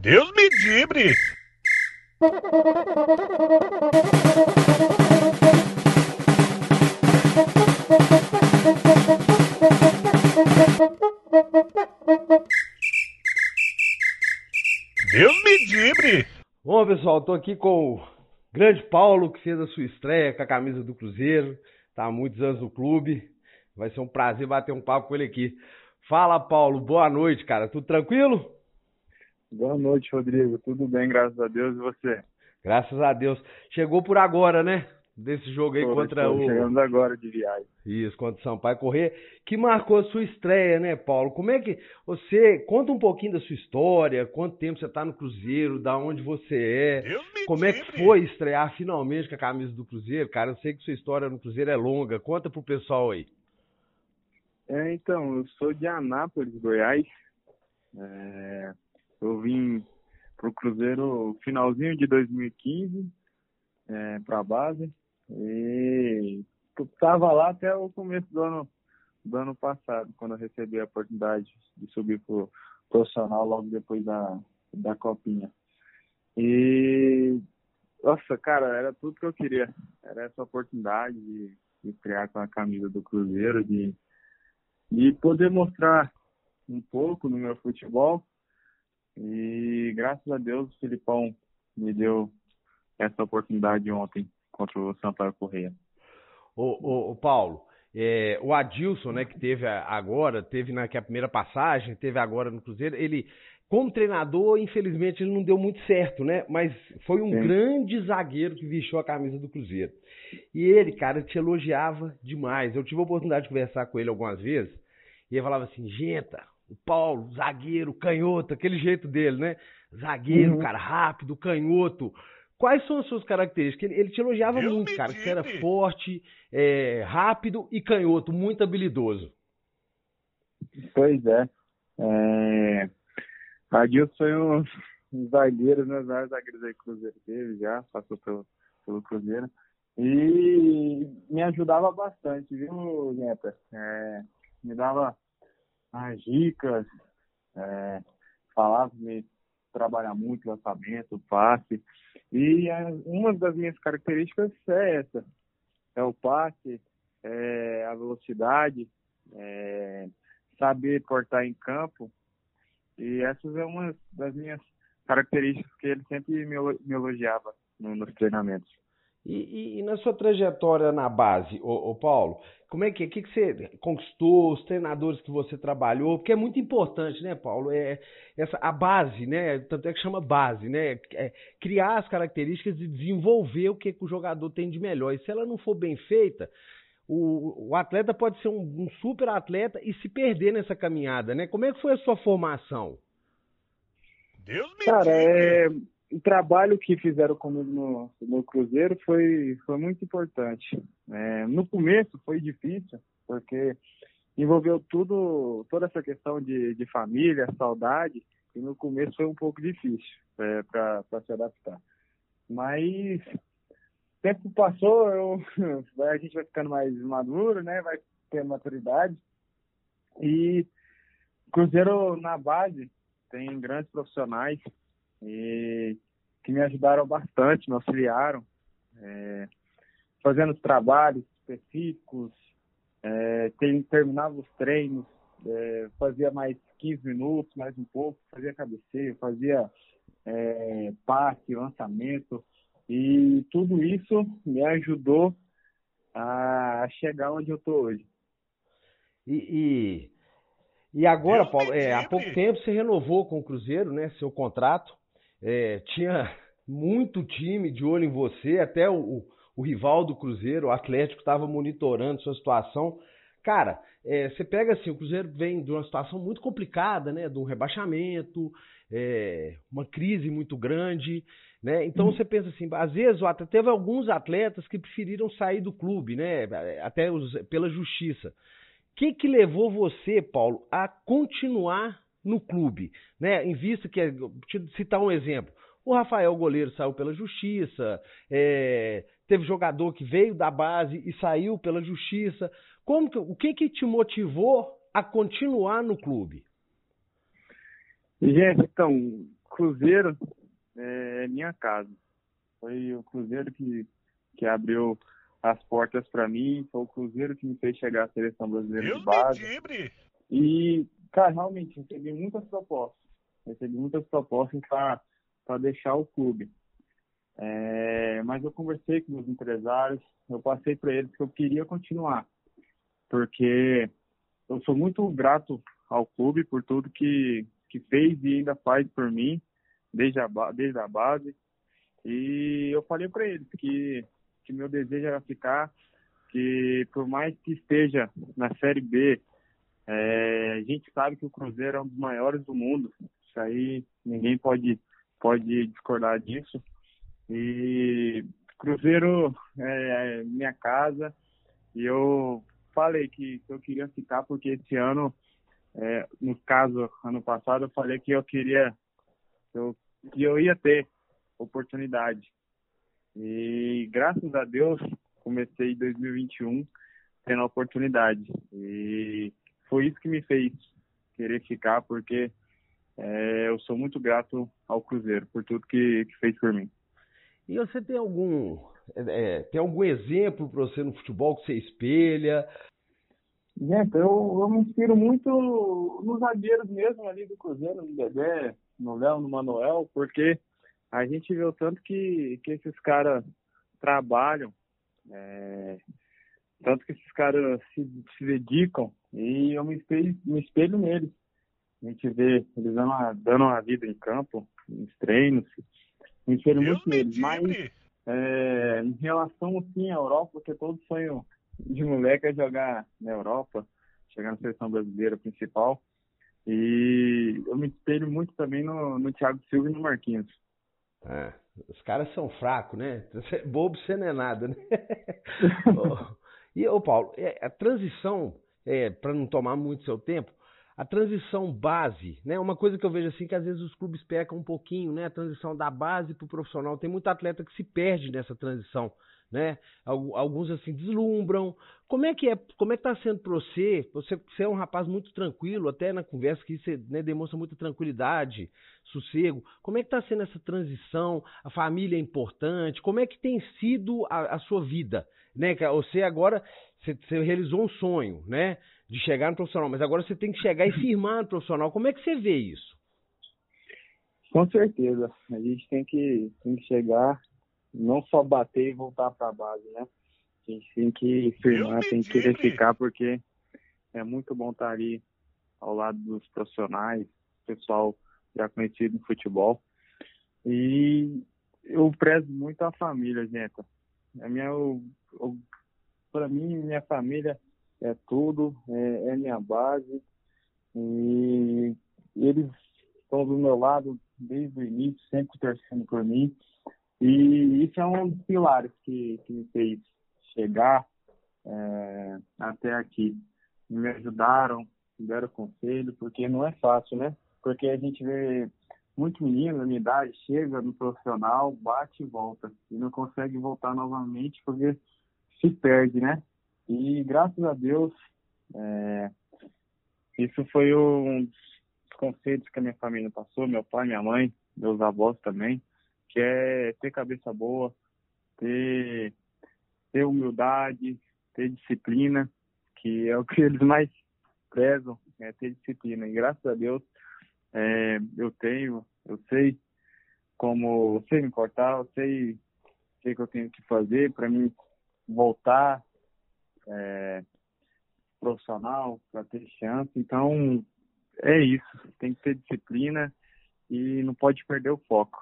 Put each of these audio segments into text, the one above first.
Deus me livre! Deus me livre! Bom, pessoal, tô aqui com o grande Paulo, que fez a sua estreia com a camisa do Cruzeiro. Tá há muitos anos no clube. Vai ser um prazer bater um papo com ele aqui. Fala, Paulo. Boa noite, cara. Tudo tranquilo? Boa noite, Rodrigo. Tudo bem, graças a Deus. E você? Graças a Deus. Chegou por agora, né? Desse jogo aí Tô, contra o. Chegando agora de viagem. Isso, contra o Sampaio Correr, que marcou a sua estreia, né, Paulo? Como é que você conta um pouquinho da sua história, quanto tempo você está no Cruzeiro, da onde você é, Deus como é que foi estrear finalmente com a camisa do Cruzeiro, cara? Eu sei que sua história no Cruzeiro é longa, conta pro pessoal aí. É, então, eu sou de Anápolis, Goiás. É, eu vim pro Cruzeiro finalzinho de 2015 é, para a base e eu tava lá até o começo do ano do ano passado, quando eu recebi a oportunidade de subir pro profissional logo depois da, da copinha. E nossa, cara, era tudo que eu queria. Era essa oportunidade de, de criar com a camisa do Cruzeiro, de, de poder mostrar um pouco no meu futebol. E graças a Deus o Filipão me deu essa oportunidade ontem contra o Sampaio Correia. Ô, ô, ô, Paulo, é, o Adilson, né, que teve agora, teve na é primeira passagem, teve agora no Cruzeiro, ele, como treinador, infelizmente, ele não deu muito certo, né? Mas foi um Sim. grande zagueiro que vestiu a camisa do Cruzeiro. E ele, cara, te elogiava demais. Eu tive a oportunidade de conversar com ele algumas vezes, e ele falava assim, Genta, o Paulo, zagueiro, canhoto, aquele jeito dele, né? Zagueiro, Uhum. cara rápido, canhoto. Quais são as suas características? Ele, ele te elogiava Deus muito, cara, que você era forte, é, rápido e canhoto, muito habilidoso. Pois é. é... Adilson foi um um zagueiro, né? Os maiores zagueiros aí que o Cruzeiro teve já, passou pelo, pelo Cruzeiro. E me ajudava bastante, viu, Neta? É, me dava as dicas, é, falava me trabalhar muito lançamento, passe. E é, uma das minhas características é essa. É o passe, é a velocidade, é, saber cortar em campo. E essas é uma das minhas características que ele sempre me elo- me elogiava no- nos treinamentos. E, e- e na sua trajetória na base, ô, ô Paulo, como é que, que, que você conquistou, os treinadores que você trabalhou? Porque é muito importante, né, Paulo? É, essa, a base, né? Tanto é que chama base, né? É criar as características e desenvolver o que, que o jogador tem de melhor. E se ela não for bem feita, o, o atleta pode ser um, um super atleta e se perder nessa caminhada, né? Como é que foi a sua formação? Deus me Cara, livre! é, o trabalho que fizeram comigo no, no Cruzeiro foi, foi muito importante. É, no começo foi difícil, porque envolveu tudo, toda essa questão de, de família, saudade, e no começo foi um pouco difícil é, para se adaptar. Mas o tempo passou, eu, a gente vai ficando mais maduro, né? Vai tendo maturidade. E Cruzeiro na base tem grandes profissionais e que me ajudaram bastante, me auxiliaram, é, fazendo os trabalhos específicos, é, tem, terminava os treinos, é, fazia mais 15 minutos, mais um pouco, fazia cabeceio, fazia é, passe, lançamento, e tudo isso me ajudou a chegar onde eu estou hoje. E, e, e agora, Paulo, é, há pouco tempo você renovou com o Cruzeiro, né? Seu contrato. É, tinha muito time de olho em você, até o, o, rival do Cruzeiro, o Atlético, estava monitorando sua situação. Cara, é, você pega assim, o Cruzeiro vem de uma situação muito complicada, né? De um rebaixamento, é, uma crise muito grande, né? Então você pensa assim, às vezes atleta, teve alguns atletas que preferiram sair do clube, né? Até os, pela justiça. O que, que levou você, Paulo, a continuar no clube? Né? Em vista que, deixa eu citar um exemplo, o Rafael Goleiro saiu pela justiça, é, teve jogador que veio da base e saiu pela justiça. Como que, o que, que te motivou a continuar no clube? Gente, então, Cruzeiro é minha casa. Foi o Cruzeiro que, que abriu as portas para mim, foi o Cruzeiro que me fez chegar à seleção brasileira Deus de base. me. E, cara, realmente recebi muitas propostas. Recebi muitas propostas para deixar o clube. É, mas eu conversei com os empresários, eu passei para eles que eu queria continuar, porque eu sou muito grato ao clube por tudo que, que fez e ainda faz por mim, desde a, desde a base. E eu falei para eles que, que meu desejo era ficar, que por mais que esteja na Série B, é, a gente sabe que o Cruzeiro é um dos maiores do mundo. Isso aí ninguém pode, pode discordar disso. E Cruzeiro é, é minha casa e eu falei que, eu queria ficar porque esse ano, é, no caso, ano passado, eu falei que eu queria, eu, que eu ia ter oportunidade. E graças a Deus, comecei em 2021 tendo a oportunidade. E foi isso que me fez querer ficar, porque é, eu sou muito grato ao Cruzeiro por tudo que, que fez por mim. E você tem algum é, tem algum exemplo para você no futebol que você espelha? Gente, eu, eu me inspiro muito nos zagueiros mesmo ali do Cruzeiro, no Dedé, no Léo, no Manuel, porque a gente vê o tanto que, que esses caras trabalham, é, tanto que esses caras se, se dedicam, e eu me espelho, me espelho neles. A gente vê eles dando uma, dando uma vida em campo, nos treinos, me espelho Deus muito me neles. Mas é, em relação assim à Europa, porque todo sonho de moleque é jogar na Europa, chegar na seleção brasileira principal. E eu me espelho muito também no, no Thiago Silva e no Marquinhos. É, os caras são fracos, né? Bobo você não é nada, né? E, ô Paulo, é, a transição, é, para não tomar muito seu tempo, a transição base, né? Uma coisa que eu vejo assim que às vezes os clubes pecam um pouquinho, né? A transição da base para o profissional. Tem muito atleta que se perde nessa transição, né? Al- Alguns assim deslumbram. Como é que é? Como é que tá sendo para você? você? Você é um rapaz muito tranquilo, até na conversa que você né, demonstra muita tranquilidade, sossego. Como é que tá sendo essa transição? A família é importante. Como é que tem sido a, a sua vida, né? Você agora você, você realizou um sonho, né? De chegar no profissional, mas agora você tem que chegar e firmar no profissional. Como é que você vê isso? Com certeza. A gente tem que, tem que chegar, não só bater e voltar para a base, né? A gente tem que firmar, tem que querer livre. ficar, porque é muito bom estar ali ao lado dos profissionais, pessoal já conhecido no futebol. E eu prezo muito a família, gente. A minha, para mim, minha família é tudo, é, é minha base. E eles estão do meu lado desde o início, sempre torcendo por mim. E isso é um dos pilares que, que me fez chegar é, até aqui. Me ajudaram, me deram conselho, porque não é fácil, né? Porque a gente vê muito menino da minha idade, chega no profissional, bate e volta. E não consegue voltar novamente porque se perde, né? E graças a Deus, é, isso foi um dos conselhos que a minha família passou, meu pai, minha mãe, meus avós também, que é ter cabeça boa, ter, ter humildade, ter disciplina, que é o que eles mais prezam, é ter disciplina. E graças a Deus é, eu tenho, eu sei como, eu sei me importar, eu sei o que eu tenho que fazer para mim voltar é, profissional, para ter chance. Então, é isso. Tem que ter disciplina e não pode perder o foco.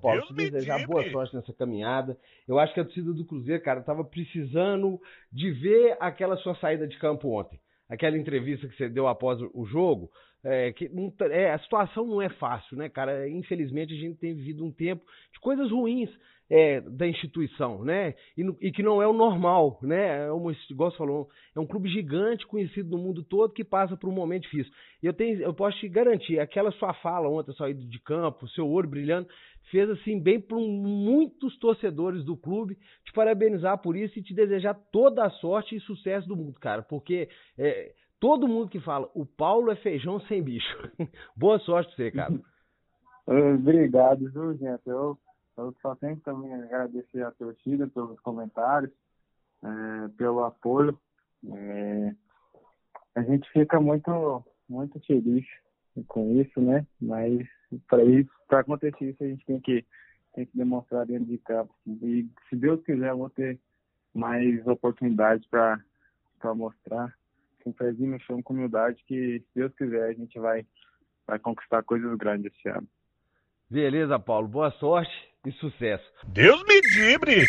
Paulo, Deus te me desejar boa sorte nessa caminhada. Eu acho que a torcida do Cruzeiro, cara, tava precisando de ver aquela sua saída de campo ontem. Aquela entrevista que você deu após o jogo. É, que não tá- é, a situação não é fácil, né, cara? Infelizmente a gente tem vivido um tempo de coisas ruins é, da instituição, né? E, e que não é o normal, né? É uma, igual falou, é um clube gigante conhecido no mundo todo que passa por um momento difícil. E eu, tenho, eu posso te garantir, aquela sua fala ontem, sua ida de campo, seu olho brilhando, fez assim bem para muitos torcedores do clube te parabenizar por isso e te desejar toda a sorte e sucesso do mundo, cara, porque é, todo mundo que fala o Paulo é feijão sem bicho. Boa sorte pra você, cara. Obrigado, viu, gente? Eu, eu só tenho que também agradecer a torcida pelos comentários, é, pelo apoio. É, a gente fica muito, muito feliz com isso, né? Mas para isso, para acontecer isso, a gente tem que, tem que demonstrar dentro de campo. E se Deus quiser, eu vou ter mais oportunidades para mostrar com pezinho no chão, com humildade, que se Deus quiser, a gente vai, vai conquistar coisas grandes esse ano. Beleza, Paulo. Boa sorte e sucesso. Deus me dibre!